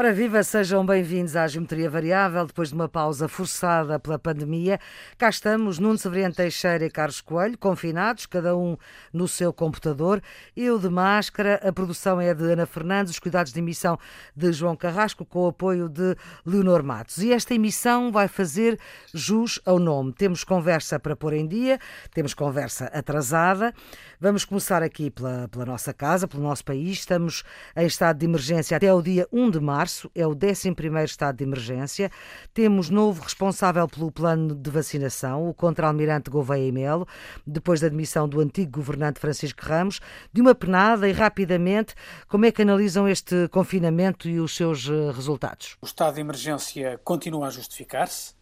Ora viva, sejam bem-vindos à Geometria Variável. Depois de uma pausa forçada pela pandemia, cá estamos, Nuno Severiano Teixeira e Carlos Coelho, confinados, cada um no seu computador. Eu de máscara, a produção é de Ana Fernandes, os cuidados de emissão de João Carrasco, com o apoio de Leonor Matos. E esta emissão vai fazer jus ao nome. Temos conversa para pôr em dia, temos conversa atrasada. Vamos começar aqui pela, pela nossa casa, pelo nosso país. Estamos em estado de emergência até o dia 1 de março março, é o 11 estado de emergência. Temos novo responsável pelo plano de vacinação, o contra-almirante Gouveia Melo, depois da admissão do antigo governante Francisco Ramos, de uma penada e rapidamente, como é que analisam este confinamento e os seus eh, resultados? O estado de emergência continua a justificar-se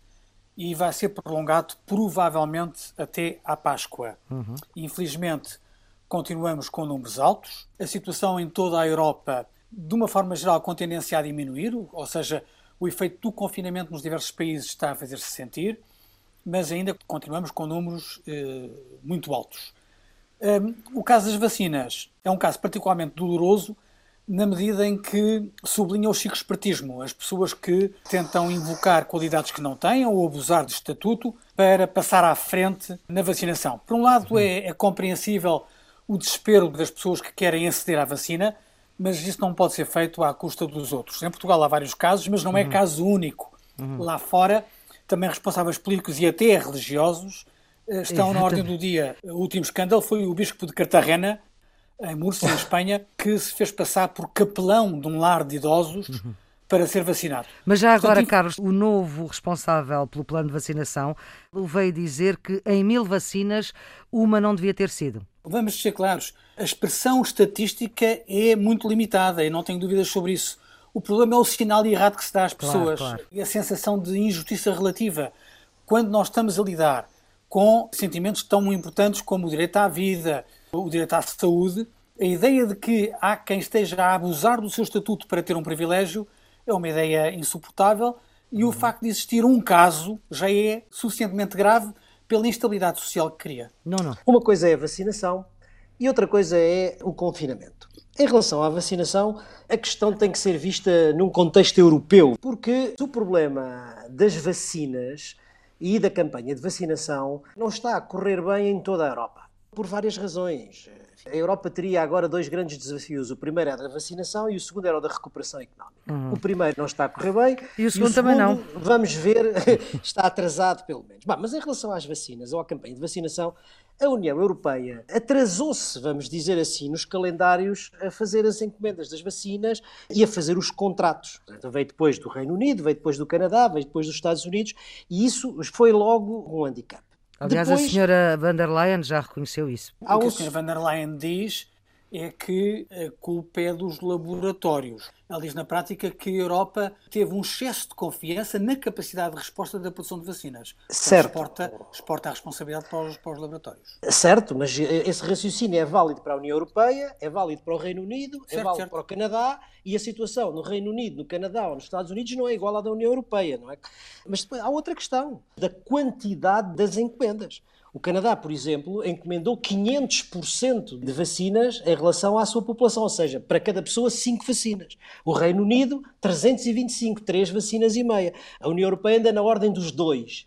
e vai ser prolongado provavelmente até à Páscoa. Uhum. Infelizmente, continuamos com números altos. A situação em toda a Europa de uma forma geral, com tendência a diminuir, ou seja, o efeito do confinamento nos diversos países está a fazer-se sentir, mas ainda continuamos com números eh, muito altos. Um, o caso das vacinas é um caso particularmente doloroso na medida em que sublinha o chico-espertismo, as pessoas que tentam invocar qualidades que não têm ou abusar de estatuto para passar à frente na vacinação. Por um lado, é, é compreensível o desespero das pessoas que querem aceder à vacina, mas isso não pode ser feito à custa dos outros. Em Portugal há vários casos, mas não é uhum. caso único. Uhum. Lá fora, também responsáveis políticos e até religiosos eh, estão Exatamente. na ordem do dia. O último escândalo foi o bispo de Cartagena, em Múrcia, em Espanha, que se fez passar por capelão de um lar de idosos. Uhum para ser vacinado. Mas já agora, Portanto, Carlos, o novo responsável pelo plano de vacinação veio dizer que em mil vacinas uma não devia ter sido. Vamos ser claros, a expressão estatística é muito limitada e não tenho dúvidas sobre isso. O problema é o sinal errado que se dá às pessoas claro, claro. e a sensação de injustiça relativa. Quando nós estamos a lidar com sentimentos tão importantes como o direito à vida, o direito à saúde, a ideia de que há quem esteja a abusar do seu estatuto para ter um privilégio é uma ideia insuportável e o facto de existir um caso já é suficientemente grave pela instabilidade social que cria. Não, não. Uma coisa é a vacinação e outra coisa é o confinamento. Em relação à vacinação, a questão tem que ser vista num contexto europeu, porque o problema das vacinas e da campanha de vacinação não está a correr bem em toda a Europa, por várias razões. A Europa teria agora dois grandes desafios. O primeiro era a vacinação e o segundo era o da recuperação económica. Uhum. O primeiro não está a correr bem. E o segundo, e o segundo também não. Vamos ver, está atrasado pelo menos. Bah, mas em relação às vacinas ou à campanha de vacinação, a União Europeia atrasou-se, vamos dizer assim, nos calendários a fazer as encomendas das vacinas e a fazer os contratos. Portanto, veio depois do Reino Unido, veio depois do Canadá, veio depois dos Estados Unidos e isso foi logo um handicap. Aliás, Depois, a senhora van der Leyen já reconheceu isso. O que a senhora van der Leyen diz é que a culpa é dos laboratórios. Ela diz na prática que a Europa teve um excesso de confiança na capacidade de resposta da produção de vacinas. Certo. Exporta, exporta a responsabilidade para os, para os, laboratórios. Certo, mas esse raciocínio é válido para a União Europeia, é válido para o Reino Unido, é certo, é válido certo. para o Canadá e a situação no Reino Unido, no Canadá ou nos Estados Unidos não é igual à da União Europeia, não é? Mas depois há outra questão, da quantidade das encomendas. O Canadá, por exemplo, encomendou 500% de vacinas em relação à sua população, ou seja, para cada pessoa, 5 vacinas. O Reino Unido, 325, 3 vacinas e meia. A União Europeia anda na ordem dos 2.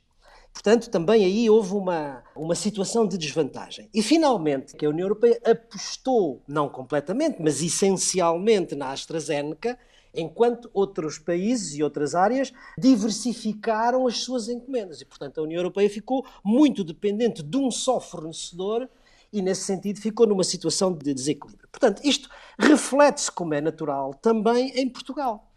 Portanto, também aí houve uma, uma situação de desvantagem. E, finalmente, que a União Europeia apostou, não completamente, mas essencialmente na AstraZeneca, enquanto outros países e outras áreas diversificaram as suas encomendas. E, portanto, a União Europeia ficou muito dependente de um só fornecedor e, nesse sentido, ficou numa situação de desequilíbrio. Portanto, isto reflete-se, como é natural, também em Portugal.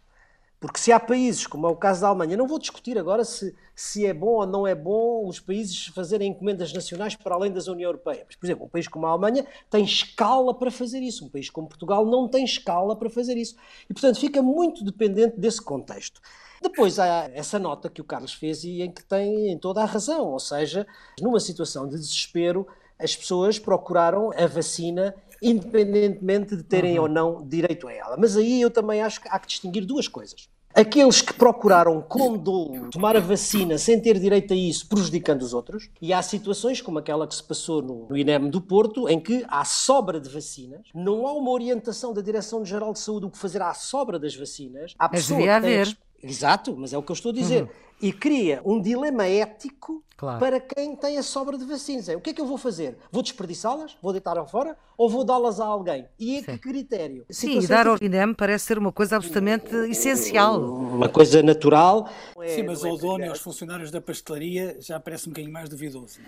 Porque se há países, como é o caso da Alemanha, não vou discutir agora se, se é bom ou não é bom os países fazerem encomendas nacionais para além da União Europeia. Mas, por exemplo, um país como a Alemanha tem escala para fazer isso. Um país como Portugal não tem escala para fazer isso. E, portanto, fica muito dependente desse contexto. Depois há essa nota que o Carlos fez e em que tem em toda a razão, ou seja, numa situação de desespero, as pessoas procuraram a vacina independentemente de terem uhum. ou não direito a ela. Mas aí eu também acho que há que distinguir duas coisas. Aqueles que procuraram com dolo tomar a vacina sem ter direito a isso, prejudicando os outros, e há situações como aquela que se passou no, no INEM do Porto, em que há sobra de vacinas, não há uma orientação da Direção-Geral de Saúde o que fazer à sobra das vacinas. Há mas devia haver. Exato, mas é o que eu estou a dizer. Uhum. E cria um dilema ético claro. para quem tem a sobra de vacinas. É, o que é que eu vou fazer? Vou desperdiçá-las? Vou deitar-las fora? Ou vou dá-las a alguém? E a que critério? Sim, e dar ao INEM parece ser uma coisa absolutamente essencial. Uma coisa natural. Sim, mas ao dono e aos funcionários da pastelaria já parece um bocadinho mais duvidoso.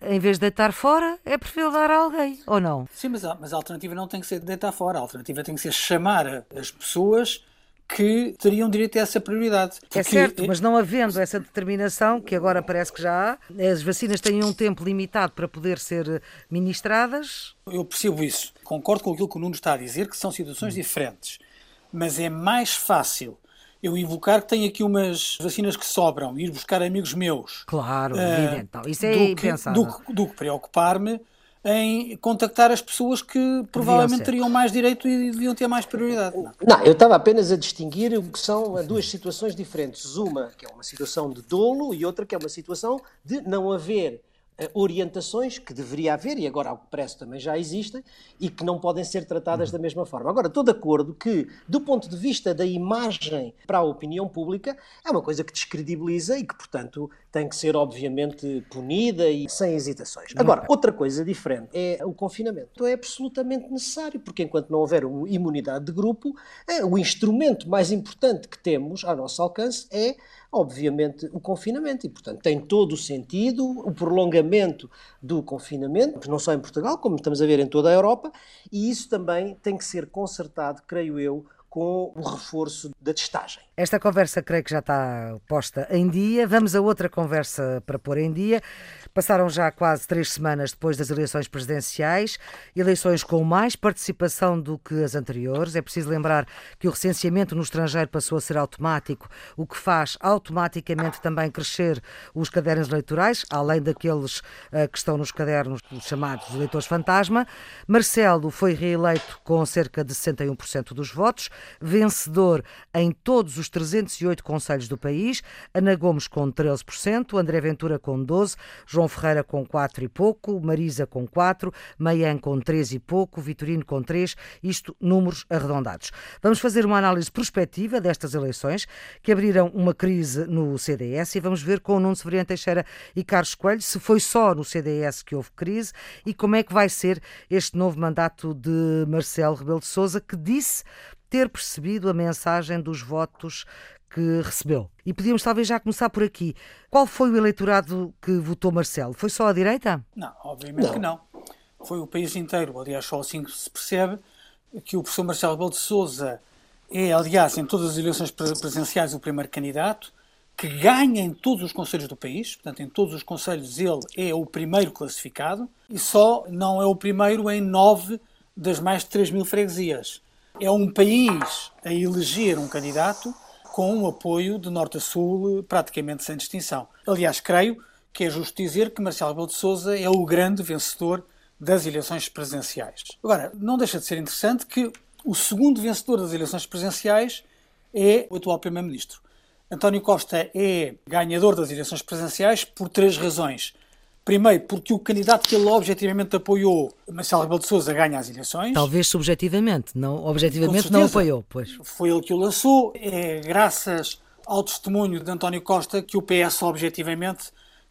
É? Em vez de deitar fora, é preferível dar a alguém, ou não? Sim, mas a, mas a alternativa não tem que ser deitar fora. A alternativa tem que ser chamar as pessoas que teriam direito a essa prioridade. É certo, mas não havendo essa determinação, que agora parece que já há, as vacinas têm um tempo limitado para poder ser ministradas. Eu percebo isso. Concordo com aquilo que o Nuno está a dizer, que são situações diferentes. Mas é mais fácil eu invocar que tenho aqui umas vacinas que sobram, ir buscar amigos meus. Claro, uh, evidente. Isso é do do, do que preocupar-me em contactar as pessoas que provavelmente teriam mais direito e deviam ter mais prioridade. Não, não eu estava apenas a distinguir o que são duas situações diferentes. Uma que é uma situação de dolo e outra que é uma situação de não haver eh, orientações que deveria haver, e agora ao que parece também já existem, e que não podem ser tratadas da mesma forma. Agora, estou de acordo que, do ponto de vista da imagem para a opinião pública, é uma coisa que descredibiliza e que, portanto, tem que ser, obviamente, punida e sem hesitações. Agora, outra coisa diferente é o confinamento. É absolutamente necessário, porque enquanto não houver imunidade de grupo, é, o instrumento mais importante que temos ao nosso alcance é obviamente, o confinamento. E, portanto, tem todo o sentido o prolongamento do confinamento, não só em Portugal, como estamos a ver em toda a Europa, e isso também tem que ser consertado, creio eu, com o reforço da testagem. Esta conversa creio que já está posta em dia. Vamos a outra conversa para pôr em dia. Passaram já quase três semanas depois das eleições presidenciais, eleições com mais participação do que as anteriores. É preciso lembrar que o recenseamento no estrangeiro passou a ser automático, o que faz automaticamente também crescer os cadernos eleitorais, além daqueles uh, que estão nos cadernos chamados eleitores fantasma. Marcelo foi reeleito com cerca de 61% dos votos, vencedor em todos os 308 conselhos do país. Ana Gomes com 13%, André Ventura com 12%, João Ferreira com 4 e pouco, Marisa com 4, Maian com 3 e pouco, Vitorino com 3, isto números arredondados. Vamos fazer uma análise prospectiva destas eleições que abriram uma crise no CDS e vamos ver com o Nuno Severiano Teixeira e Carlos Coelho se foi só no CDS que houve crise e como é que vai ser este novo mandato de Marcelo Rebelo de Sousa que disse ter percebido a mensagem dos votos que recebeu. E podíamos talvez já começar por aqui. Qual foi o eleitorado que votou Marcelo? Foi só a direita? Não, obviamente não. que não. Foi o país inteiro. Aliás, só assim se percebe que o professor Marcelo Rebelo de Sousa é, aliás, em todas as eleições presenciais o primeiro candidato, que ganha em todos os conselhos do país, portanto, em todos os conselhos ele é o primeiro classificado, e só não é o primeiro em nove das mais de 3 mil freguesias. É um país a eleger um candidato com um apoio de norte a sul praticamente sem distinção. Aliás, creio que é justo dizer que Marcelo Rebelo de Sousa é o grande vencedor das eleições presidenciais. Agora, não deixa de ser interessante que o segundo vencedor das eleições presidenciais é o atual Primeiro-Ministro. António Costa é ganhador das eleições presidenciais por três razões. Primeiro, porque o candidato que ele objetivamente apoiou, Marcelo Rebelo de Sousa, ganha as eleições. Talvez subjetivamente, não, objetivamente não apoiou. Pois. Foi ele que o lançou. É graças ao testemunho de António Costa que o PS objetivamente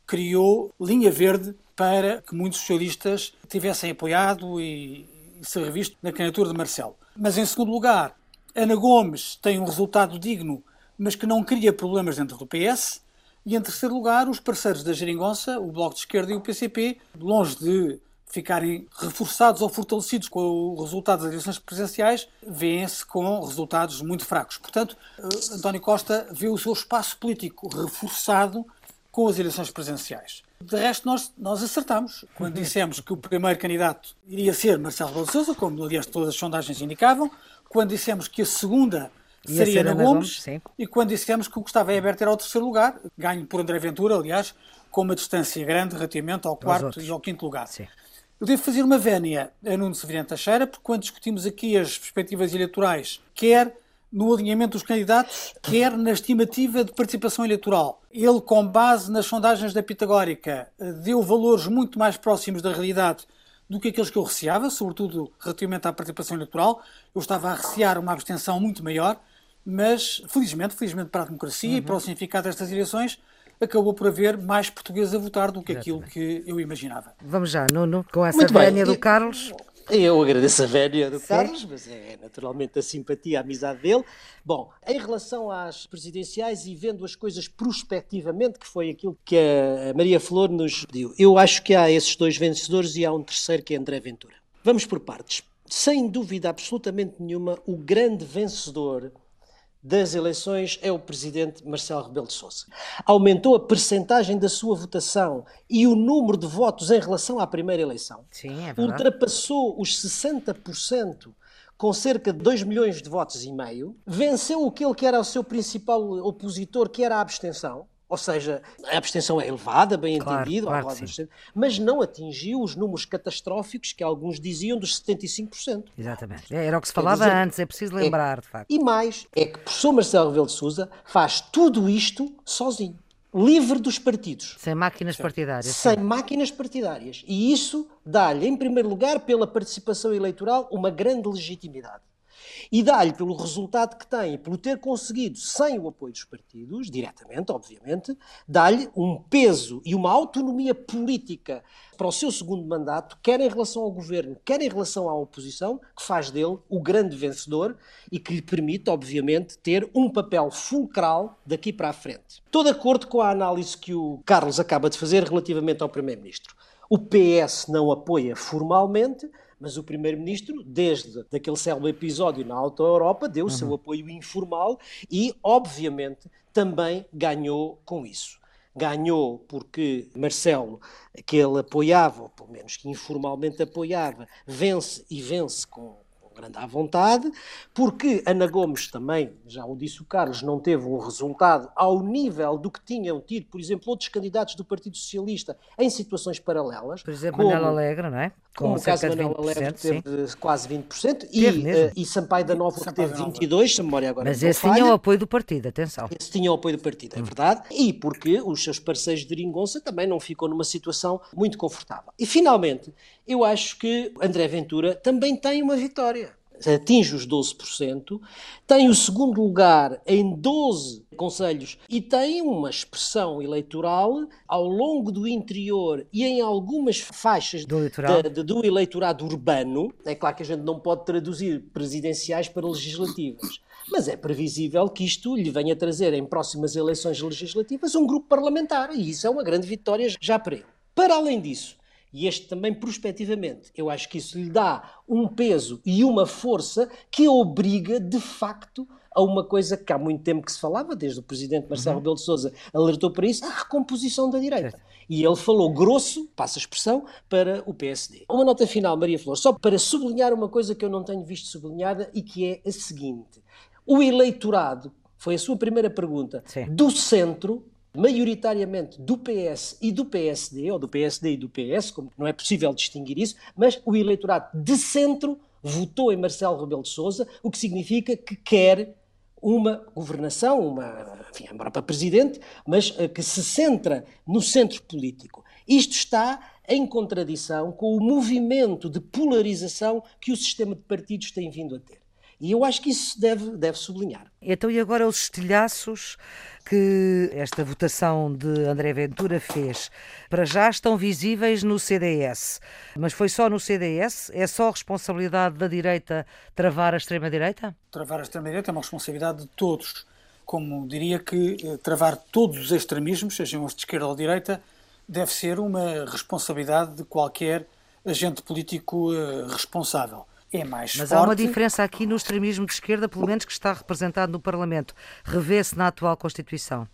criou linha verde para que muitos socialistas tivessem apoiado e, e se revisto na candidatura de Marcelo. Mas, em segundo lugar, Ana Gomes tem um resultado digno, mas que não cria problemas dentro do PS. E em terceiro lugar, os parceiros da Geringonça, o Bloco de Esquerda e o PCP, longe de ficarem reforçados ou fortalecidos com o resultado das eleições presidenciais, vêem-se com resultados muito fracos. Portanto, eh, António Costa vê o seu espaço político reforçado com as eleições presidenciais. De resto, nós, nós acertamos quando dissemos que o primeiro candidato iria ser Marcelo Rebelo de Sousa, como aliás todas as sondagens indicavam, quando dissemos que a segunda seria Ana Gomes, Gomes e quando dissemos que o Gustavo Herbert era o terceiro lugar, ganho por André Ventura, aliás, com uma distância grande relativamente ao quarto e ao quinto lugar. Sim. Eu devo fazer uma vénia a Nuno Severino Teixeira, porque quando discutimos aqui as perspectivas eleitorais, quer no alinhamento dos candidatos, quer na estimativa de participação eleitoral. Ele, com base nas sondagens da Pitagórica, deu valores muito mais próximos da realidade do que aqueles que eu receava, sobretudo relativamente à participação eleitoral. Eu estava a recear uma abstenção muito maior, mas felizmente, felizmente para a democracia uhum. e para o significado destas eleições, acabou por haver mais portugueses a votar do que Exatamente. aquilo que eu imaginava. Vamos já, Nuno, com essa vénia do Carlos. Eu agradeço a vénia do Carlos, mas é naturalmente a simpatia, a amizade dele. Bom, em relação às presidenciais e vendo as coisas prospectivamente, que foi aquilo que a Maria Flor nos pediu, eu acho que há esses dois vencedores e há um terceiro que é André Ventura. Vamos por partes. Sem dúvida absolutamente nenhuma, o grande vencedor das eleições é o presidente Marcelo Rebelo de Sousa. Aumentou a percentagem da sua votação e o número de votos em relação à primeira eleição. Sim, é ultrapassou os 60% com cerca de 2 milhões de votos e meio, venceu aquele que era o seu principal opositor, que era a abstenção, ou seja, a abstenção é elevada, bem claro, entendido, claro mas não atingiu os números catastróficos que alguns diziam dos 75%. Exatamente. É, era o que se falava dizer, antes, é preciso é lembrar, é, de facto. E mais, é que o professor Marcelo Rebelo de Sousa faz tudo isto sozinho. Livre dos partidos. Sem máquinas partidárias. Sem sim. máquinas partidárias. E isso dá-lhe, em primeiro lugar, pela participação eleitoral, uma grande legitimidade e dá-lhe pelo resultado que tem pelo ter conseguido, sem o apoio dos partidos, diretamente, obviamente, dá-lhe um peso e uma autonomia política para o seu segundo mandato, quer em relação ao governo, quer em relação à oposição, que faz dele o grande vencedor e que lhe permite, obviamente, ter um papel fulcral daqui para a frente. Estou de acordo com a análise que o Carlos acaba de fazer relativamente ao Primeiro-Ministro. O PS não apoia formalmente, mas o Primeiro-Ministro, desde aquele célebre episódio na Alta Europa, deu o uhum. seu apoio informal e, obviamente, também ganhou com isso. Ganhou porque Marcelo, que ele apoiava, ou pelo menos que informalmente apoiava, vence e vence com, grande à vontade, porque Ana Gomes também, já o disse o Carlos, não teve um resultado ao nível do que tinham tido, por exemplo, outros candidatos do Partido Socialista em situações paralelas. Por exemplo, como, Manela Alegre, não é? como o caso de Manuel Alegre teve sim. quase 20%, e, uh, e Sampaio da Nova que teve 22%, se a memória agora Mas esse tinha o apoio do partido, atenção. Esse tinha o apoio do partido, é hum. verdade, e porque os seus parceiros de Ringonça também não ficou numa situação muito confortável. E finalmente, eu acho que André Ventura também tem uma vitória atinge os 12%, tem o segundo lugar em 12 conselhos e tem uma expressão eleitoral ao longo do interior e em algumas faixas do, eleitorado. De, de, do eleitorado urbano. É claro que a gente não pode traduzir presidenciais para legislativas. Mas é previsível que isto lhe venha trazer em próximas eleições legislativas um grupo parlamentar, e isso é uma grande vitória já para ele. Para além disso, e este também prospectivamente. Eu acho que isso lhe dá um peso e uma força que obriga, de facto, a uma coisa que há muito tempo que se falava, desde o presidente Marcelo uhum. Rebelo de Sousa alertou para isso, a recomposição da direita. E ele falou grosso, passa a expressão, para o PSD. Uma nota final, Maria Flor, só para sublinhar uma coisa que eu não tenho visto sublinhada e que é a seguinte. O eleitorado, foi a sua primeira pergunta, Sim. do centro maioritariamente do PS e do PSD, ou do PSD e do PS, como não é possível distinguir isso, mas o eleitorado de centro votou em Marcelo Rebelo de Sousa, o que significa que quer uma governação, uma, enfim, embora para presidente, mas uh, que se centra no centro político. Isto está em contradição com o movimento de polarização que o sistema de partidos tem vindo a ter. E eu acho que isso deve, deve sublinhar. Então, e agora os estilhaços que esta votação de André Ventura fez, para já estão visíveis no CDS. Mas foi só no CDS? É só responsabilidade da direita travar a extrema-direita? Travar a extrema-direita é uma responsabilidade de todos. Como diria que eh, travar todos os extremismos, sejam os de esquerda ou de direita, deve ser uma responsabilidade de qualquer agente político eh, responsável é mais Mas forte. há uma diferença aqui no extremismo de esquerda, pelo menos que está representado no Parlamento. Revê-se na atual Constituição.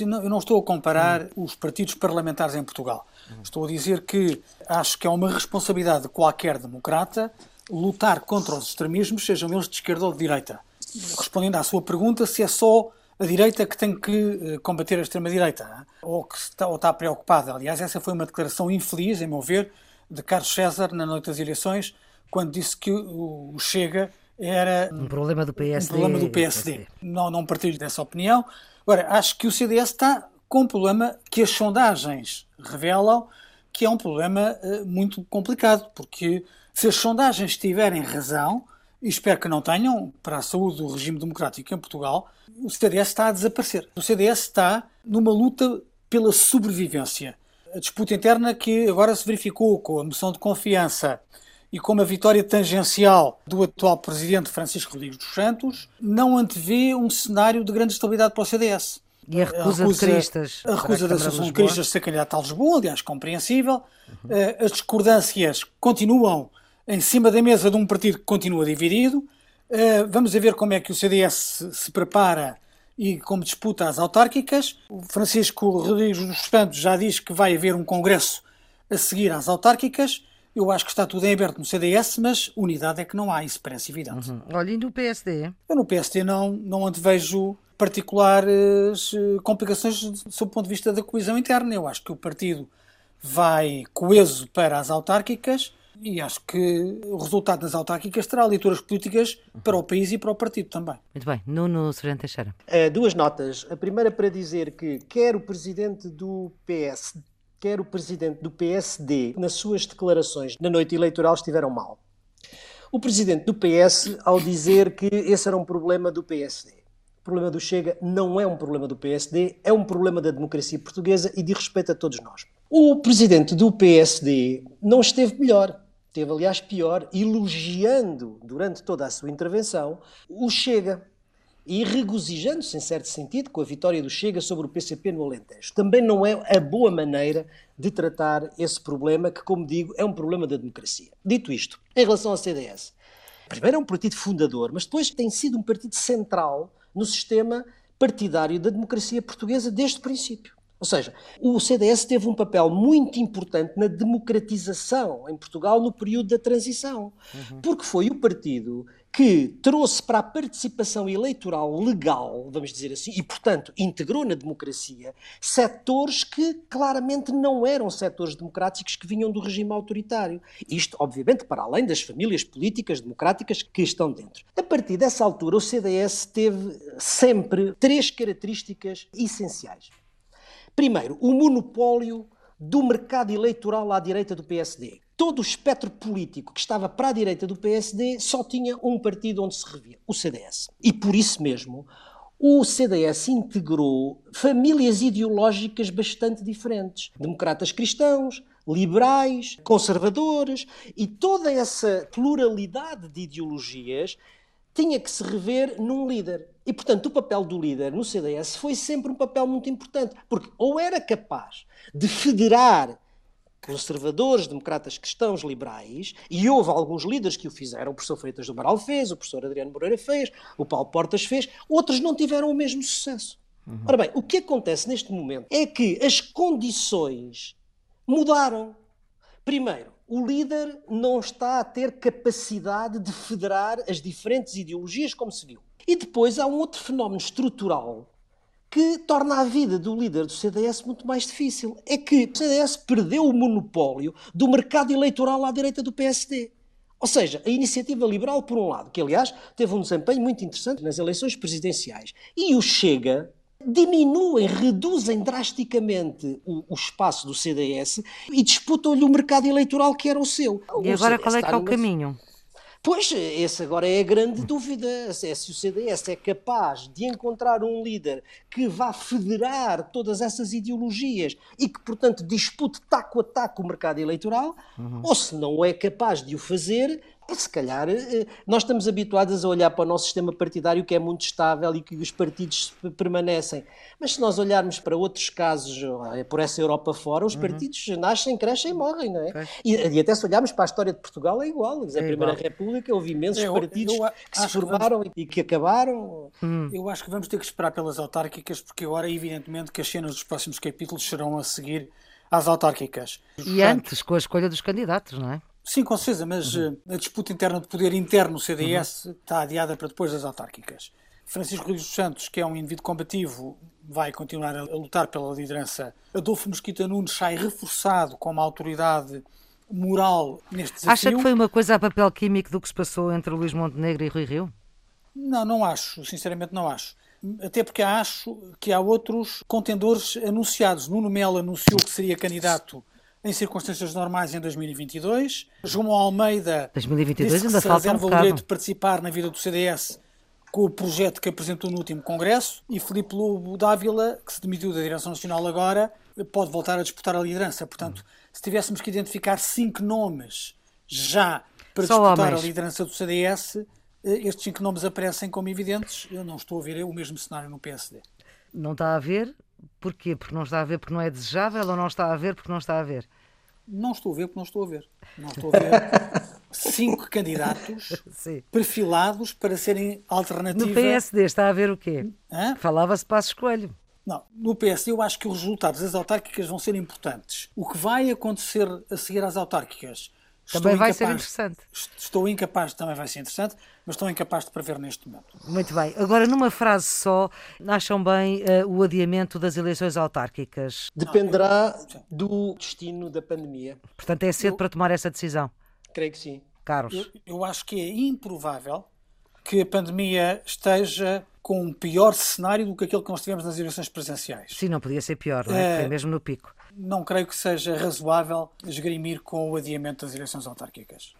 Não, eu não estou a comparar hum. os partidos parlamentares em Portugal. Hum. Estou a dizer que acho que é uma responsabilidade de qualquer democrata lutar contra os extremismos, sejam eles de esquerda ou de direita. Respondendo à sua pergunta, se é só a direita que tem que eh, combater a extrema-direita, ou que está, ou está preocupada. Aliás, essa foi uma declaração infeliz, em meu ver, de Carlos César na noite das eleições, quando disse que o Chega era um problema do PSD. Um problema do PSD. PSD. Não, não partilho dessa opinião. Agora, acho que o CDS está com um problema que as sondagens revelam que é um problema uh, muito complicado, porque se as sondagens tiverem razão, e espero que não tenham, para a saúde do regime democrático em Portugal, o CDS está a desaparecer. O CDS está numa luta pela sobrevivência. A disputa interna que agora se verificou com a moção de confiança e com uma vitória tangencial do atual presidente Francisco Rodrigues dos Santos, não antevê um cenário de grande estabilidade para o CDS. E a recusa, a recusa de Cristas. A recusa da Associação de Cristas de ser candidato a Lisboa, aliás, compreensível. Uhum. As discordâncias continuam em cima da mesa de um partido que continua dividido. Eh, vamos ver como é que o CDS se prepara e como disputa as autárquicas. O Francisco Rodrigues dos Santos já diz que vai haver um congresso a seguir às autárquicas. Eu acho que está tudo em aberto no CDS, mas unidade é que não há, isso parece evidente. Uhum. Olha, e no PSD? Eu no PSD não, não antevejo particulares eh, complicações sob o ponto de vista da coesão interna. Eu acho que o partido vai coeso para as autárquicas e acho que o resultado das autárquicas terá leituras políticas para o país e para o partido também. Muito bem. Nuno Sereno Teixeira. Uh, duas notas. A primeira para dizer que quer o presidente do PS, quer o presidente do PSD, nas suas declarações na noite eleitoral estiveram mal. O presidente do PS, ao dizer que esse era um problema do PSD. O problema do Chega não é um problema do PSD, é um problema da democracia portuguesa e de respeito a todos nós. O presidente do PSD não esteve melhor. Teve, aliás, pior, elogiando durante toda a sua intervenção o Chega e regozijando-se, em certo sentido, com a vitória do Chega sobre o PCP no Alentejo. Também não é a boa maneira de tratar esse problema, que, como digo, é um problema da democracia. Dito isto, em relação ao CDS, primeiro é um partido fundador, mas depois tem sido um partido central no sistema partidário da democracia portuguesa desde o princípio. Ou seja, o CDS teve um papel muito importante na democratização em Portugal no período da transição, uhum. porque foi o partido que trouxe para a participação eleitoral legal, vamos dizer assim, e portanto integrou na democracia setores que claramente não eram setores democráticos que vinham do regime autoritário. Isto, obviamente, para além das famílias políticas democráticas que estão dentro. A partir dessa altura, o CDS teve sempre três características essenciais. Primeiro, o monopólio do mercado eleitoral à direita do PSD. Todo o espectro político que estava para a direita do PSD só tinha um partido onde se revia, o CDS. E por isso mesmo, o CDS integrou famílias ideológicas bastante diferentes. Democratas cristãos, liberais, conservadores, e toda essa pluralidade de ideologias tinha que se rever num líder. E, portanto, o papel do líder no CDS foi sempre um papel muito importante, porque ou era capaz de federar conservadores, democratas cristãos, liberais, e houve alguns líderes que o fizeram, o professor Freitas do Baral fez, o professor Adriano Moreira fez, o Paulo Portas fez, outros não tiveram o mesmo sucesso. Uhum. Ora bem, o que acontece neste momento é que as condições mudaram. Primeiro, o líder não está a ter capacidade de federar as diferentes ideologias, como se viu. E depois há um outro fenómeno estrutural que torna a vida do líder do CDS muito mais difícil. É que o CDS perdeu o monopólio do mercado eleitoral à direita do PSD. Ou seja, a iniciativa liberal, por um lado, que aliás teve um desempenho muito interessante nas eleições presidenciais, e o Chega, diminuem, reduzem drasticamente o, o, espaço do CDS e disputam-lhe o mercado eleitoral que era o seu. E agora qual é que é o caminho? Pois, esse agora é a grande dúvida. É se o CDS é capaz de encontrar um líder que vá federar todas essas ideologias e que, portanto, dispute taco a taco o mercado eleitoral, uhum. ou se não é capaz de o fazer, se calhar eh, nós estamos habituados a olhar para o nosso sistema partidário que é muito estável e que os partidos permanecem. Mas se nós olharmos para outros casos, eh, por essa Europa fora, os uhum. partidos nascem, crescem e morrem, não é? E, e, até se olharmos para a história de Portugal é igual. Dizer, é a Primeira igual. República houve imensos eu, partidos eu, eu que se formaram que vamos... e que acabaram. Hum. Eu acho que vamos ter que esperar pelas autárquicas, porque agora, evidentemente, que as cenas dos próximos capítulos serão a seguir às autárquicas. E Portanto, antes, com a escolha dos candidatos, não é? Sim, com certeza, mas uhum. Eh, a disputa interna de poder interno do CDS uhum. está adiada para depois das autárquicas. Francisco Rodrigues dos Santos, que é um indivíduo combativo, vai continuar a lutar pela liderança. Adolfo Mosquita Nunes sai reforçado como autoridade moral neste desafio. Acha que foi uma coisa a papel químico do que se passou entre Luís Montenegro e Rui Rio? Não, não acho. Sinceramente, não acho. Até porque acho que há outros contendores anunciados. Nuno Melo anunciou que seria candidato em circunstâncias normais em 2022. João Almeida 2022 disse ainda que se falta um o direito de participar na vida do CDS com o projeto que apresentou no último Congresso e Filipe Lobo Dávila, que se demitiu da Direção Nacional agora, pode voltar a disputar a liderança. Portanto, se tivéssemos que identificar cinco nomes já para Só disputar homens. a liderança do CDS, eh, estes cinco nomes aparecem como evidentes. Eu não estou a ver o mesmo cenário no PSD. Não está a ver? Porquê? Porque não está a ver porque não é desejável ou não está a ver porque não está a ver? Não estou a ver porque não estou a ver. Não estou a ver cinco candidatos Sim. perfilados para serem alternativa. No PSD está a ver o quê? Falava-se Passos Coelho. Não, no PSD eu acho que os resultados das autárquicas vão ser importantes. O que vai acontecer a seguir às autárquicas Também vai ser interessante. Estou incapaz, também vai ser interessante, mas estou incapaz de prever neste momento. Muito bem. Agora, numa frase só, acham bem eh, o adiamento das eleições autárquicas? Dependerá do destino da pandemia. Portanto, é cedo para tomar essa decisão. Creio que sim. Carlos. Eu, eu acho que é improvável que a pandemia esteja com um pior cenário do que aquele que nós tivemos nas eleições presenciais. Sim, não podia ser pior, não é? Foi mesmo no pico. Não creio que seja razoável esgrimir com o adiamento das eleições autárquicas.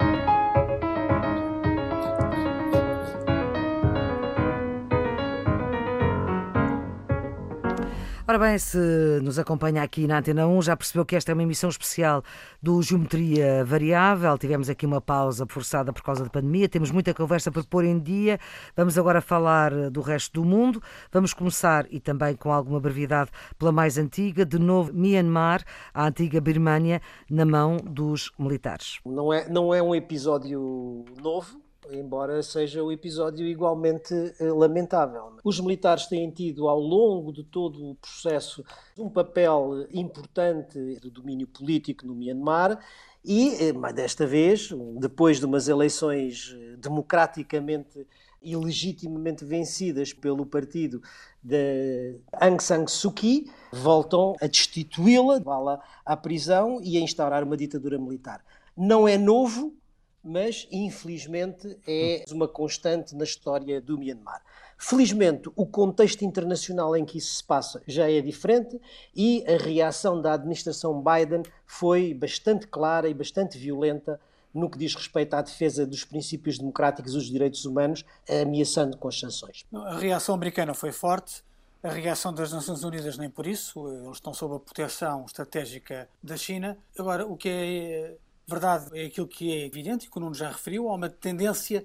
Ora bem, se nos acompanha aqui na Antena 1, já percebeu que esta é uma emissão especial do Geometria Variável. Tivemos aqui uma pausa forçada por causa da pandemia, temos muita conversa para pôr em dia. Vamos agora falar do resto do mundo. Vamos começar, e também com alguma brevidade, pela mais antiga, de novo Myanmar, a antiga Birmânia, na mão dos militares. Não é, não é um episódio novo, embora seja um episódio igualmente eh, lamentável. Os militares têm tido, ao longo de todo o processo, um papel importante do domínio político no Myanmar. E, eh, mas desta vez, depois de umas eleições eh, democraticamente e legitimamente vencidas pelo partido de Aung San Suu Kyi, voltam a destituí-la, levá-la à prisão e a instaurar uma ditadura militar. Não é novo, mas infelizmente é uma constante na história do Myanmar. Felizmente, o contexto internacional em que isso se passa já é diferente e a reação da administração Biden foi bastante clara e bastante violenta no que diz respeito à defesa dos princípios democráticos e dos direitos humanos, ameaçando com as sanções. A reação americana foi forte, a reação das Nações Unidas nem por isso, eles estão sob a proteção estratégica da China. Agora, o que é verdade é aquilo que é evidente e que o Nuno já referiu, há uma tendência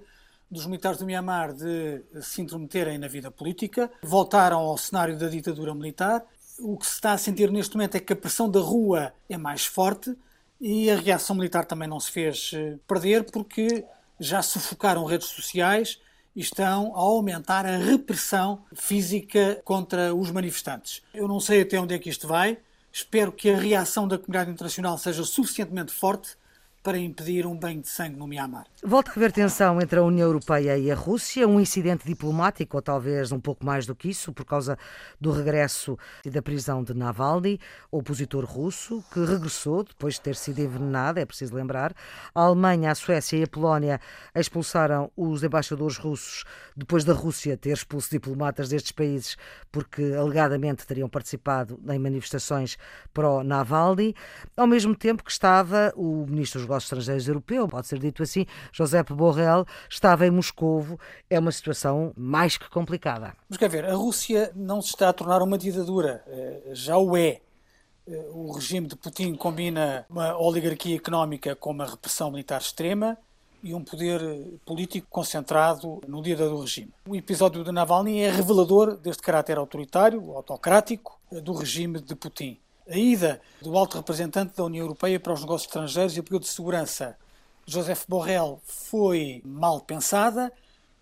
dos militares do Myanmar de se intrometerem na vida política, voltaram ao cenário da ditadura militar. O que se está a sentir neste momento é que a pressão da rua é mais forte e a reação militar também não se fez eh, perder porque já sufocaram redes sociais e estão a aumentar a repressão física contra os manifestantes. Eu não sei até onde é que isto vai. Espero que a reação da comunidade internacional seja suficientemente forte para impedir um banho de sangue no Myanmar. Volta a haver tensão entre a União Europeia e a Rússia, um incidente diplomático, ou talvez um pouco mais do que isso, por causa do regresso e da prisão de Navalny, opositor russo, que regressou depois de ter sido envenenado, é preciso lembrar. A Alemanha, a Suécia e a Polónia expulsaram os embaixadores russos depois da Rússia ter expulso diplomatas destes países porque alegadamente teriam participado em manifestações pró-Navalny, ao mesmo tempo que estava o ministro Negócios Estrangeiros europeu, pode ser dito assim, Josep Borrell, estava em Moscovo. É uma situação mais que complicada. Mas quer ver, a Rússia não se está a tornar uma ditadura, eh, já o é. Eh, O regime de Putin combina uma oligarquia económica com uma repressão militar extrema e um poder político concentrado no líder do regime. O episódio de Navalny é revelador deste caráter autoritário, autocrático, eh, do regime de Putin. A ida do alto representante da União Europeia para os negócios estrangeiros e o período de segurança, Joseph Borrell, foi mal pensada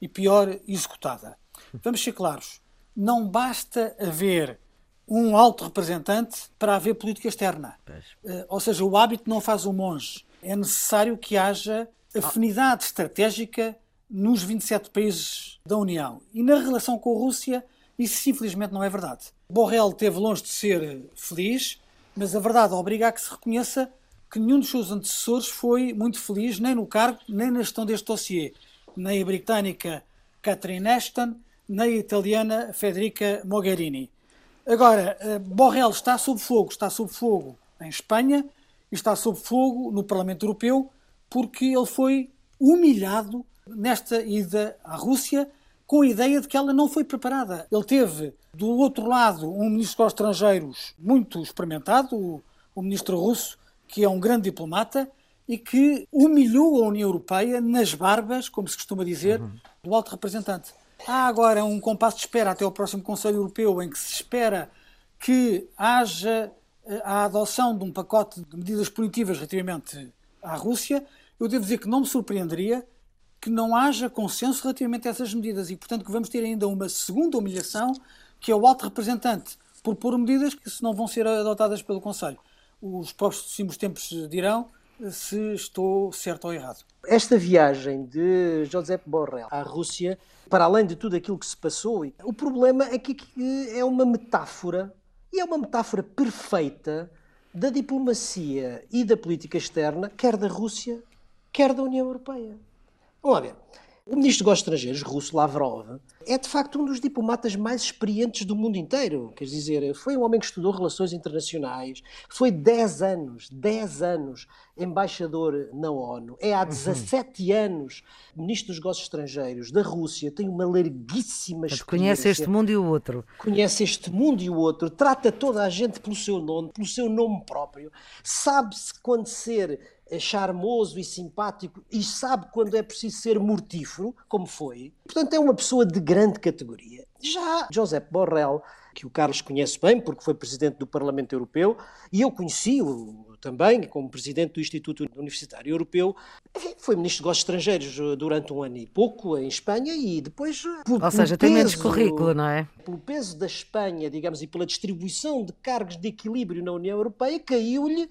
e pior executada. Vamos ser claros, não basta haver um alto representante para haver política externa. Eh, Ou seja, o hábito não faz o monge. É necessário que haja afinidade estratégica nos 27 países da União. E na relação com a Rússia, isso infelizmente não é verdade. Borrell teve longe de ser feliz, mas a verdade obriga a que se reconheça que nenhum dos seus antecessores foi muito feliz, nem no cargo, nem na gestão deste dossiê. Nem a britânica Catherine Ashton, nem a italiana Federica Mogherini. Agora, eh, Borrell está sob fogo, está sob fogo em Espanha e está sob fogo no Parlamento Europeu porque ele foi humilhado nesta ida à Rússia com a ideia de que ela não foi preparada. Ele teve, do outro lado, um ministro dos Estrangeiros muito experimentado, o, o ministro russo, que é um grande diplomata e que humilhou a União Europeia nas barbas, como se costuma dizer, uhum. do alto representante. Há agora um compasso de espera até ao próximo Conselho Europeu em que se espera que haja eh, a adoção de um pacote de medidas punitivas relativamente à Rússia. Eu devo dizer que não me surpreenderia que não haja consenso relativamente a essas medidas e, portanto, que vamos ter ainda uma segunda humilhação, que é o alto representante propor medidas que se não vão ser adotadas pelo Conselho. Os próximos tempos dirão se estou certo ou errado. Esta viagem de Josep Borrell à Rússia, para além de tudo aquilo que se passou, o problema é que é uma metáfora, e é uma metáfora perfeita da diplomacia e da política externa, quer da Rússia, quer da União Europeia. Vamos lá ver. O ministro dos Estrangeiros, russo Lavrov, é de facto um dos diplomatas mais experientes do mundo inteiro. Quer dizer, foi um homem que estudou relações internacionais, foi 10 anos, 10 anos embaixador na ONU, é há 17 uhum. anos ministro dos negócios estrangeiros da Rússia, tem uma larguíssima experiência. Conhece este mundo e o outro. Conhece este mundo e o outro, trata toda a gente pelo seu nome, pelo seu nome próprio, sabe-se quando ser charmoso e simpático e sabe quando é preciso ser mortífero, como foi. Portanto, é uma pessoa de grande categoria. Já Josep Borrell, que o Carlos conhece bem, porque foi presidente do Parlamento Europeu, e eu conheci-o também como presidente do Instituto Universitário Europeu, foi ministro dos Negócios Estrangeiros eh, durante um ano e pouco em Espanha e depois. Eh, por, Ou seja, tem menos currículo, não é? Pelo peso da Espanha, digamos, e pela distribuição de cargos de equilíbrio na União Europeia, caiu-lhe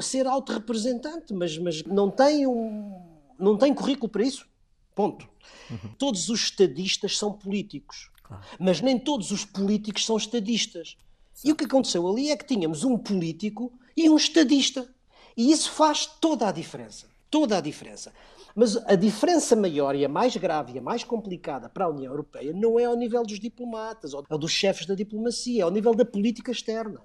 ser autorrepresentante, mas, mas não, tem um, não tem currículo para isso. Ponto. Uhum. Todos os estadistas são políticos, claro. mas nem todos os políticos são estadistas. E o que aconteceu ali é que tínhamos um político e um estadista. E isso faz toda a diferença. Toda a diferença. Mas a diferença maior e a mais grave e a mais complicada para a União Europeia não é ao nível dos diplomatas ou dos chefes da diplomacia, é ao nível da política externa.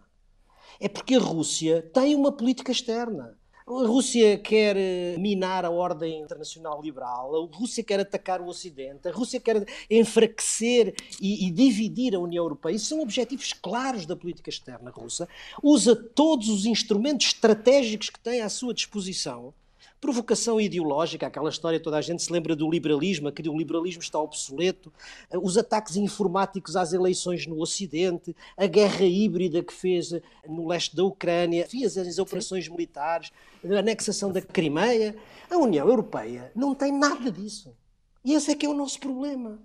É porque a Rússia tem uma política externa. A Rússia quer eh, minar a ordem internacional liberal, a Rússia quer atacar o Ocidente, a Rússia quer enfraquecer e, e, dividir a União Europeia. Isso são objetivos claros da política externa russa. Usa todos os instrumentos estratégicos que tem à sua disposição provocação ideológica, aquela história, toda a gente se lembra do liberalismo, que o liberalismo está obsoleto, eh, os ataques informáticos às eleições no Ocidente, a guerra híbrida que fez eh, no leste da Ucrânia, enfim, as, as operações Sim. militares, a anexação da Crimeia. A União Europeia não tem nada disso. E esse é que é o nosso problema.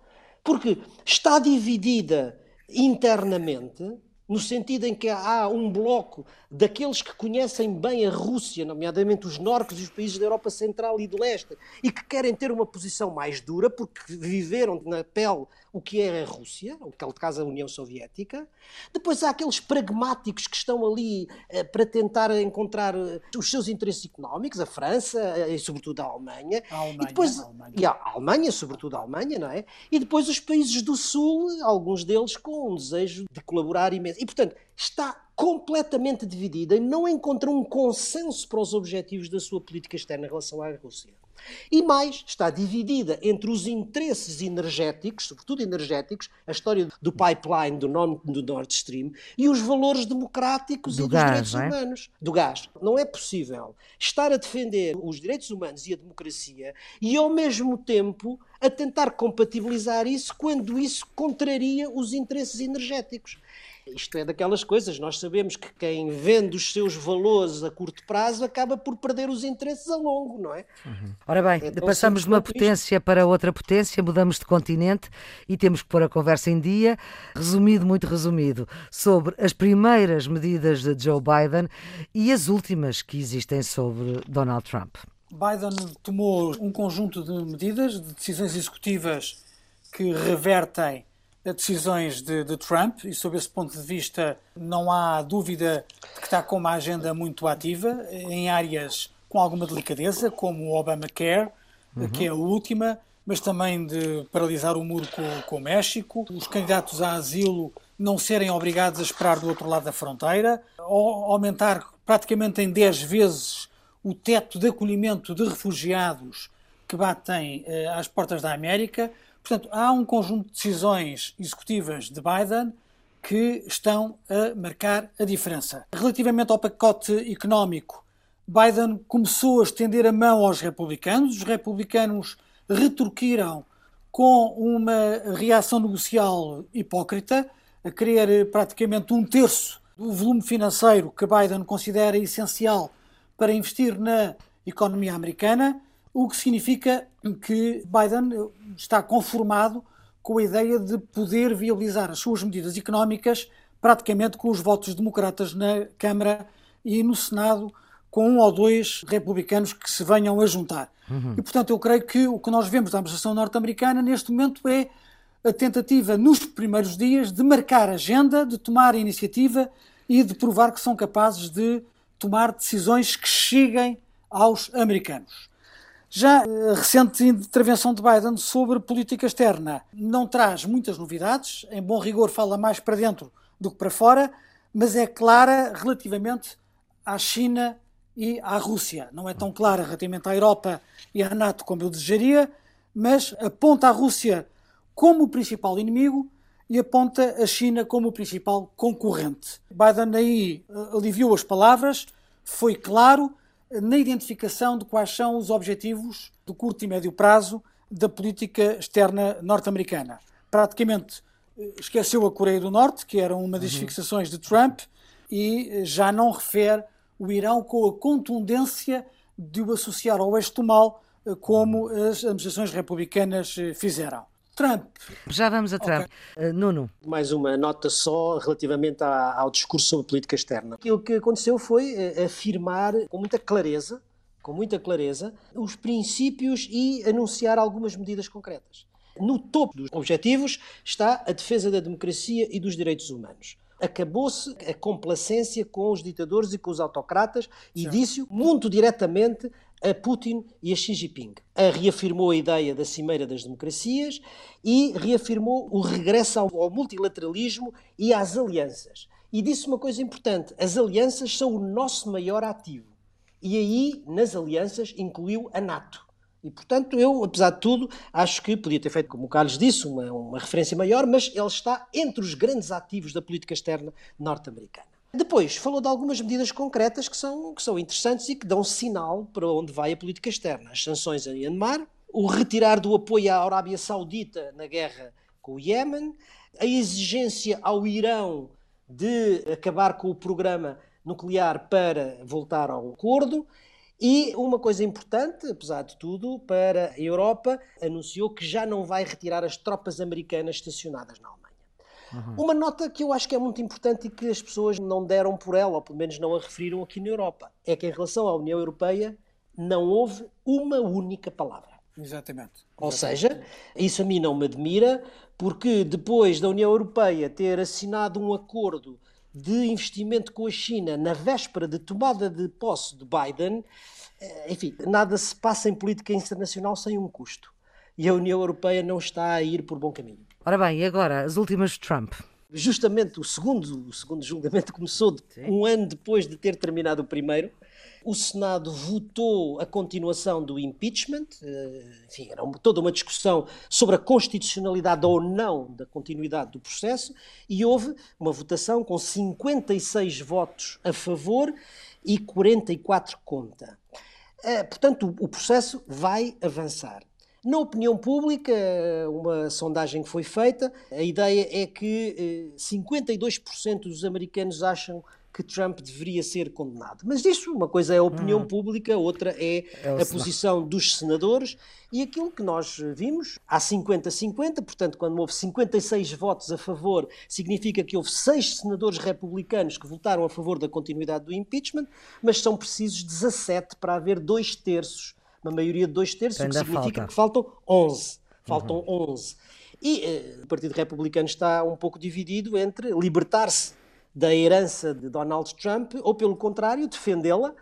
Porque está dividida internamente no sentido em que há um bloco daqueles que conhecem bem a Rússia, nomeadamente os nórdicos e os países da Europa Central e do Leste, e que querem ter uma posição mais dura porque viveram na pele o que é a Rússia, o que é caso da União Soviética. Depois há aqueles pragmáticos que estão ali eh, para tentar encontrar eh, os seus interesses económicos, a França eh, e sobretudo a Alemanha. A Alemanha, e depois, a Alemanha. E a Alemanha, sobretudo a Alemanha, não é? E depois os países do Sul, alguns deles com um desejo de colaborar E, portanto, está completamente dividida e não encontra um consenso para os objetivos da sua política externa em relação à Rússia. E mais, está dividida entre os interesses energéticos, sobretudo energéticos, a história do pipeline do, non, do Nord Stream, e os valores democráticos do e gás, dos direitos é? humanos. Do gás. Não é possível estar a defender os direitos humanos e a democracia e, ao mesmo tempo, a tentar compatibilizar isso quando isso contraria os interesses energéticos. Isto é daquelas coisas, nós sabemos que quem vende os seus valores a curto prazo acaba por perder os interesses a longo, não é? Uhum. Ora bem, então, passamos de uma potência isto. para outra potência, mudamos de continente e temos que pôr a conversa em dia. Resumido, muito resumido, sobre as primeiras medidas de Joe Biden e as últimas que existem sobre Donald Trump. Biden tomou um conjunto de medidas, de decisões executivas que revertem decisões de, de, Trump e, sob esse ponto de vista, não há dúvida de que está com uma agenda muito ativa em áreas com alguma delicadeza, como o Obamacare, uhum. que é a última, mas também de paralisar o muro com, com o México, os candidatos a asilo não serem obrigados a esperar do outro lado da fronteira, aumentar praticamente em 10 vezes o teto de acolhimento de refugiados que batem eh, às portas da América. Portanto, há um conjunto de decisões executivas de Biden que estão a marcar a diferença. Relativamente ao pacote económico, Biden começou a estender a mão aos republicanos. Os republicanos retorquiram com uma reação negocial hipócrita, a querer praticamente um terço do volume financeiro que Biden considera essencial para investir na economia americana, o que significa que Biden está conformado com a ideia de poder viabilizar as suas medidas económicas praticamente com os votos democratas na Câmara e no Senado, com um ou dois republicanos que se venham a juntar. Uhum. E, portanto, eu creio que o que nós vemos da administração norte-americana neste momento é a tentativa, nos primeiros dias, de marcar a agenda, de tomar a iniciativa e de provar que são capazes de tomar decisões que cheguem aos americanos. Já a recente intervenção de Biden sobre política externa não traz muitas novidades, em bom rigor fala mais para dentro do que para fora, mas é clara relativamente à China e à Rússia. Não é tão clara relativamente à Europa e à NATO como eu desejaria, mas aponta a Rússia como o principal inimigo e aponta a China como o principal concorrente. Biden aí eh, aliviou as palavras, foi claro, na identificação de quais são os objetivos do curto e médio prazo da política externa norte-americana. Praticamente eh, esqueceu a Coreia do Norte, que era uma das uhum. fixações de Trump, e eh, já não refere o Irão com a contundência de o associar ao eixo do mal, eh, como as administrações republicanas fizeram. Trump. Já vamos a Trump. Okay. Uh, Nuno. Mais uma nota só relativamente à, ao discurso sobre política externa. Aquilo que aconteceu foi uh, afirmar com muita clareza, com muita clareza, os princípios e anunciar algumas medidas concretas. No topo dos objetivos está a defesa da democracia e dos direitos humanos acabou-se a complacência com os ditadores e com os autocratas e disse muito diretamente a Putin e a Xi Jinping. A reafirmou a ideia da Cimeira das Democracias e reafirmou o regresso ao multilateralismo e às alianças. E disse uma coisa importante: as alianças são o nosso maior ativo. E aí, nas alianças, incluiu a NATO. E, portanto, eu, apesar de tudo, acho que podia ter feito, como o Carlos disse, uma, uma referência maior, mas ele está entre os grandes ativos da política externa norte-americana. Depois, falou de algumas medidas concretas que são, que são interessantes e que dão sinal para onde vai a política externa. As sanções a Myanmar, o retirar do apoio à Arábia Saudita na guerra com o Iémen, a exigência ao Irão de acabar com o programa nuclear para voltar ao acordo. E uma coisa importante, apesar de tudo, para a Europa, anunciou que já não vai retirar as tropas americanas estacionadas na Alemanha. Uhum. Uma nota que eu acho que é muito importante e que as pessoas não deram por ela, ou pelo menos não a referiram aqui na Europa, é que em relação à União Europeia não houve uma única palavra. Exatamente. Ou seja, isso a mim não me admira, porque depois da União Europeia ter assinado um acordo de investimento com a China na véspera de tomada de posse de Biden, eh, enfim, nada se passa em política internacional sem um custo. E a União Europeia não está a ir por bom caminho. Ora bem, e agora, as últimas de Trump? Justamente o segundo, o segundo julgamento começou Sim. um ano depois de ter terminado o primeiro. O Senado votou a continuação do impeachment, eh, enfim, era toda uma discussão sobre a constitucionalidade ou não da continuidade do processo, e houve uma votação com 56 votos a favor e 44 contra. Eh, portanto, o processo vai avançar. Na opinião pública, uma sondagem que foi feita, a ideia é que 52% eh, dos americanos acham que Trump deveria ser condenado. Mas isso, uma coisa é a opinião hum. pública, outra é, é a posição dos senadores. E aquilo que nós vimos, há 50-50, portanto, quando houve 56 votos a favor, significa que houve seis senadores republicanos que votaram a favor da continuidade do impeachment, mas são precisos 17 para haver dois terços uma maioria de dois terços, o que significa falta. que faltam 11. Faltam uhum. 11. E eh, o Partido Republicano está um pouco dividido entre libertar-se da herança de Donald Trump ou, pelo contrário, defendê-la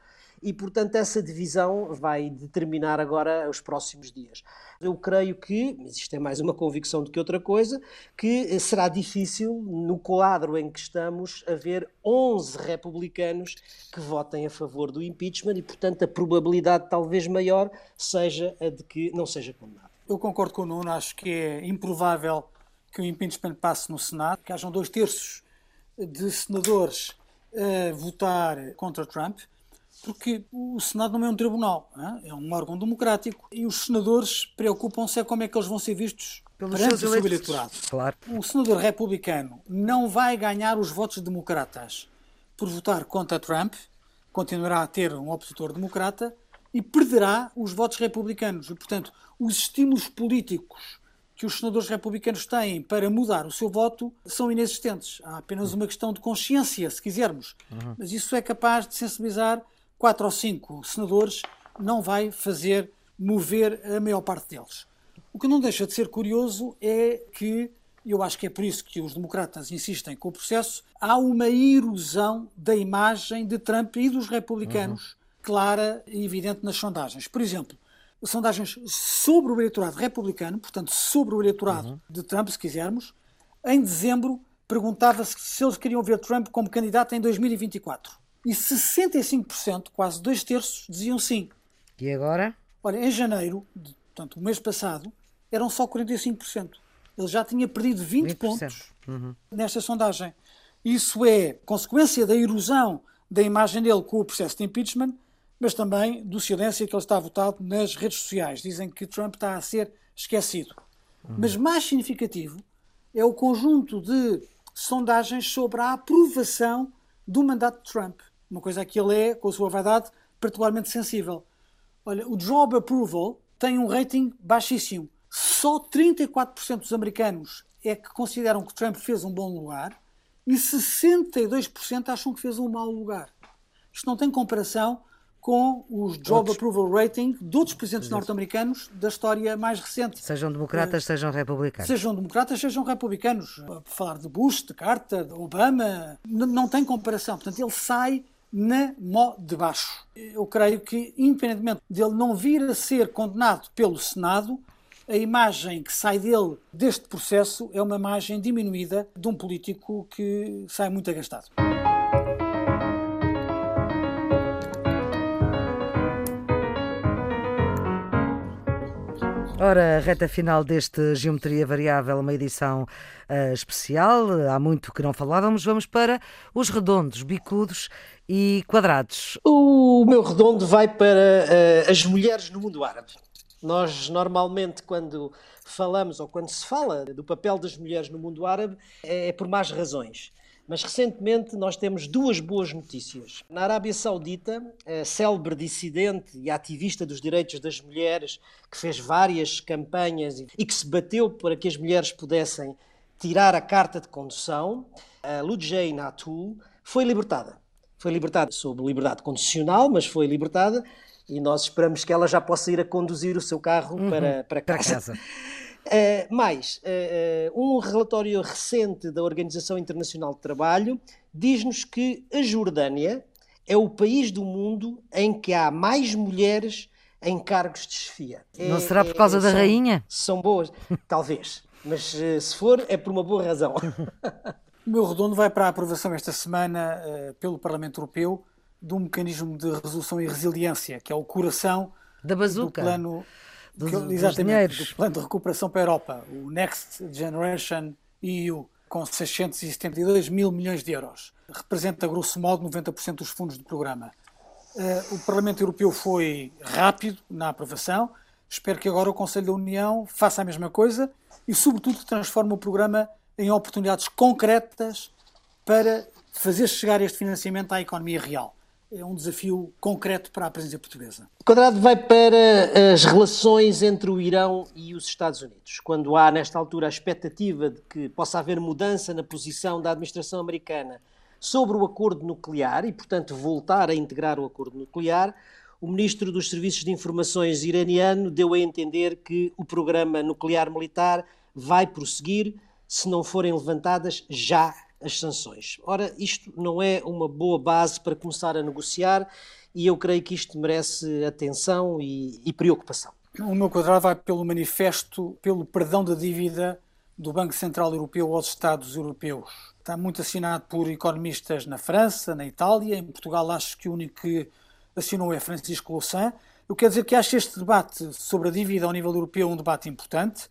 e, portanto, essa divisão vai determinar agora os próximos dias. Eu creio que, mas isto é mais uma convicção do que outra coisa, que será difícil, no quadro em que estamos, haver 11 republicanos que votem a favor do impeachment e, portanto, a probabilidade talvez maior seja a de que não seja condenado. Eu concordo com o Nuno, acho que é improvável que o impeachment passe no Senado, que hajam dois terços de senadores a votar contra Trump porque o Senado não é um tribunal, é um órgão democrático e os senadores preocupam-se é como é que eles vão ser vistos Pelos perante o eleitorado. Claro. O senador republicano não vai ganhar os votos democratas por votar contra Trump, continuará a ter um opositor democrata e perderá os votos republicanos. E, portanto, os estímulos políticos que os senadores republicanos têm para mudar o seu voto são inexistentes. Há apenas uma questão de consciência, se quisermos. Uhum. Mas isso é capaz de sensibilizar quatro ou cinco senadores não vai fazer mover a maior parte deles. O que não deixa de ser curioso é que, eu acho que é por isso que os democratas insistem com o processo, há uma erosão da imagem de Trump e dos republicanos, uhum. clara e evidente nas sondagens. Por exemplo, sondagens sobre o eleitorado republicano, portanto, sobre o eleitorado uhum. de Trump, se quisermos, em dezembro perguntava-se se eles queriam ver Trump como candidato em 2024 e 65%, quase dois terços, diziam sim. E agora? Olha, em janeiro, portanto, o mês passado, eram só 45%. Ele já tinha perdido 20, 20%. pontos uhum. nesta sondagem. Isso é consequência da erosão da imagem dele com o processo de impeachment, mas também do silêncio que ele está votado nas redes sociais. Dizem que Trump está a ser esquecido. Uhum. Mas mais significativo é o conjunto de sondagens sobre a aprovação do mandato de Trump uma coisa que ele é, com a sua vaidade, particularmente sensível. Olha, o Job Approval tem um rating baixíssimo. Só 34% dos americanos é que consideram que Trump fez um bom lugar e 62% acham que fez um mau lugar. Isto não tem comparação com os Job outros... Approval Rating de outros presidentes norte-americanos da história mais recente. Sejam democratas, é, sejam republicanos. Sejam democratas, sejam republicanos. Por falar de Bush, de Carter, de Obama, não tem comparação. Portanto, ele sai na mó de baixo. Eu creio que, independentemente dele não vir a ser condenado pelo Senado, a imagem que sai dele deste processo é uma imagem diminuída de um político que sai muito agastado. Ora, reta final deste Geometria Variável, uma edição uh, especial. Há muito que não falávamos. Vamos para os redondos, bicudos e quadrados. O meu redondo vai para uh, as mulheres no mundo árabe. Nós, normalmente, quando falamos ou quando se fala do papel das mulheres no mundo árabe, é, é por más razões. Mas recentemente nós temos duas boas notícias. Na Arábia Saudita, a célebre dissidente e ativista dos direitos das mulheres, que fez várias campanhas e que se bateu para que as mulheres pudessem tirar a carta de condução, a Atul, foi libertada. Foi libertada sob liberdade condicional, mas foi libertada e nós esperamos que ela já possa ir a conduzir o seu carro uhum, para, para casa. Para casa. Uh, mais, uh, uh, um relatório recente da Organização Internacional de Trabalho diz-nos que a Jordânia é o país do mundo em que há mais mulheres em cargos de chefia. Não é, será por causa é, da são, rainha? São boas, talvez, mas se for é por uma boa razão. o meu redondo vai para a aprovação esta semana pelo Parlamento Europeu de um mecanismo de resolução e resiliência, que é o coração da bazuca. do plano que, exatamente, dos do plano de recuperação para a Europa, o Next Generation EU, com 672 mil milhões de euros. Representa, grosso modo, 90% dos fundos do programa. Uh, o Parlamento Europeu foi rápido na aprovação. Espero que agora o Conselho da União faça a mesma coisa e, sobretudo, transforme o programa em oportunidades concretas para fazer chegar este financiamento à economia real é um desafio concreto para a presidência portuguesa. O quadrado vai para as relações entre o Irão e os Estados Unidos. Quando há, nesta altura, a expectativa de que possa haver mudança na posição da administração americana sobre o acordo nuclear e, portanto, voltar a integrar o acordo nuclear, o ministro dos Serviços de Informações iraniano deu a entender que o programa nuclear militar vai prosseguir se não forem levantadas já as sanções. Ora, isto não é uma boa base para começar a negociar e eu creio que isto merece atenção e, e preocupação. O meu quadrado vai pelo manifesto pelo perdão da dívida do Banco Central Europeu aos Estados europeus. Está muito assinado por economistas na França, na Itália, em Portugal acho que o único que assinou é Francisco Louçã. Eu quero dizer que acho este debate sobre a dívida ao nível europeu um debate importante,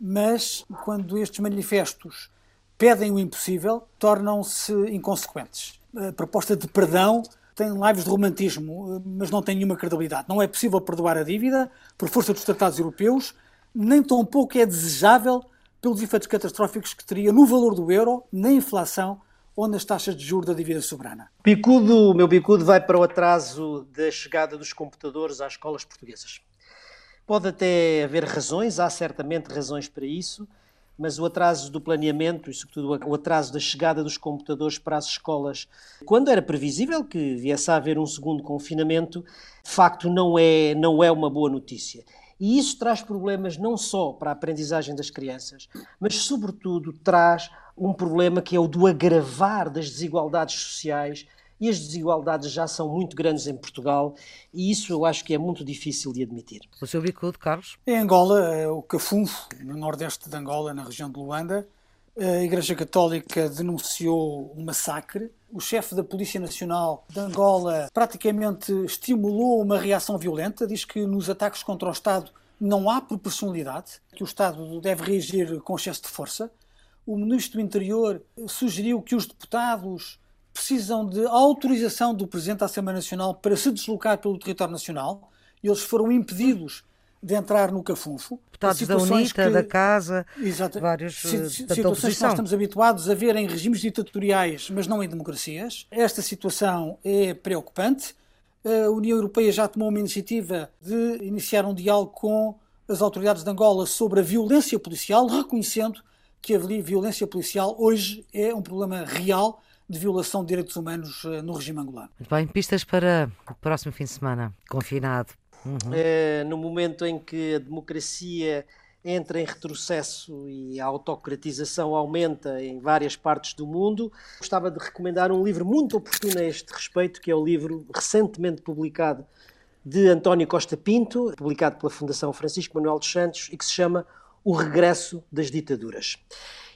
mas quando estes manifestos pedem o impossível, tornam-se inconsequentes. A proposta de perdão tem lives de romantismo, mas não tem nenhuma credibilidade. Não é possível perdoar a dívida por força dos tratados europeus, nem tampouco é desejável pelos efeitos catastróficos que teria no valor do euro, na inflação ou nas taxas de juros da dívida soberana. Bicudo, meu bicudo vai para o atraso da chegada dos computadores às escolas portuguesas. Pode até haver razões, há certamente razões para isso, mas o atraso do planeamento e, sobretudo, o atraso da chegada dos computadores para as escolas, quando era previsível que viesse a haver um segundo confinamento, de facto não é, não é uma boa notícia. E isso traz problemas não só para a aprendizagem das crianças, mas, sobretudo, traz um problema que é o do agravar das desigualdades sociais e as desigualdades já são muito grandes em Portugal e isso eu acho que é muito difícil de admitir. O seu bicudo, Carlos? Em Angola, é o Cafunfo, no nordeste de Angola, na região de Luanda, a Igreja Católica denunciou um massacre. O chefe da Polícia Nacional de Angola praticamente estimulou uma reação violenta, diz que nos ataques contra o Estado não há proporcionalidade, que o Estado deve reagir com excesso de força. O Ministro do Interior sugeriu que os deputados precisam de autorização do Presidente da Assembleia Nacional para se deslocar pelo território nacional eles foram impedidos de entrar no cafunfo. Deputados da UNITA, que, da Casa, exato, vários eh, situações que nós estamos habituados a ver em regimes ditatoriais, mas não em democracias. Esta situação é preocupante. A União Europeia já tomou uma iniciativa de iniciar um diálogo com as autoridades de Angola sobre a violência policial, reconhecendo que a violência policial hoje é um problema real de violação de direitos humanos eh, no regime angolano. Muito bem, pistas para o próximo fim de semana, confinado. Uhum. É, no momento em que a democracia entra em retrocesso e a autocratização aumenta em várias partes do mundo, gostava de recomendar um livro muito oportuno a este respeito, que é o livro recentemente publicado de António Costa Pinto, publicado pela Fundação Francisco Manuel dos Santos e que se chama O Regresso das Ditaduras.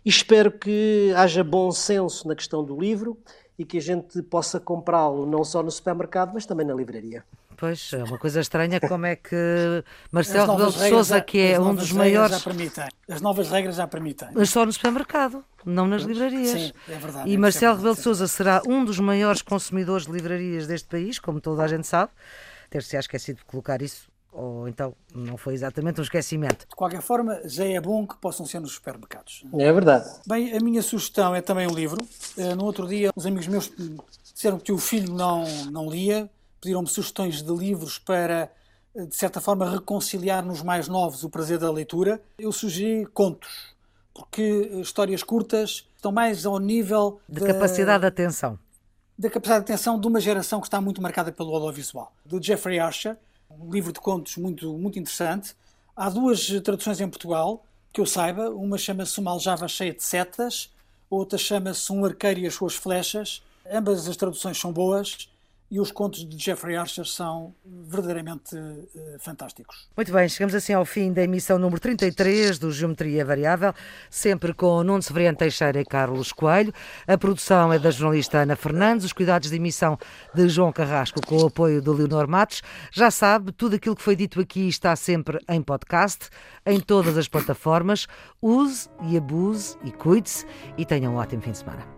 E espero que haja bom senso na questão do livro e que a gente possa comprá-lo não só no supermercado, mas também na livraria. Pois, é uma coisa estranha como é que Marcelo Rebelo de Sousa, que é um dos maiores... Já permitem. As novas regras já permitem. Mas só no supermercado, não nas livrarias. Sim, é verdade. E é Marcelo Rebelo de Sousa será um dos maiores consumidores de livrarias deste país, como toda a gente sabe. Ter-se esquecido de colocar isso ou então não foi exatamente um esquecimento. De qualquer forma, já é bom que possam ser nos supermercados. É verdade. Bem, a minha sugestão é também um livro. Eh, no outro dia, os amigos meus disseram que o filho não, não lia, pediram-me sugestões de livros para, eh, de certa forma, reconciliar nos mais novos o prazer da leitura. Eu sugeri contos, porque histórias curtas estão mais ao nível de da, capacidade de atenção. Da capacidade de atenção de uma geração que está muito marcada pelo audiovisual. Do Jeffrey Archer um livro de contos muito, muito interessante. Há duas traduções em Portugal, que eu saiba. Uma chama-se Uma Aljava Cheia de Setas, outra chama-se Um Arqueiro e as Suas Flechas. Ambas as traduções são boas e os contos de Jeffrey Archer são verdadeiramente uh, fantásticos. Muito bem, chegamos assim ao fim da emissão número 33 do Geometria Variável, sempre com Nuno Severiano Teixeira e Carlos Coelho. A produção é da jornalista Ana Fernandes, os cuidados de emissão de João Carrasco, com o apoio do Leonor Matos. Já sabe, tudo aquilo que foi dito aqui está sempre em podcast, em todas as plataformas. Use e abuse e cuide-se e tenha um ótimo fim de semana.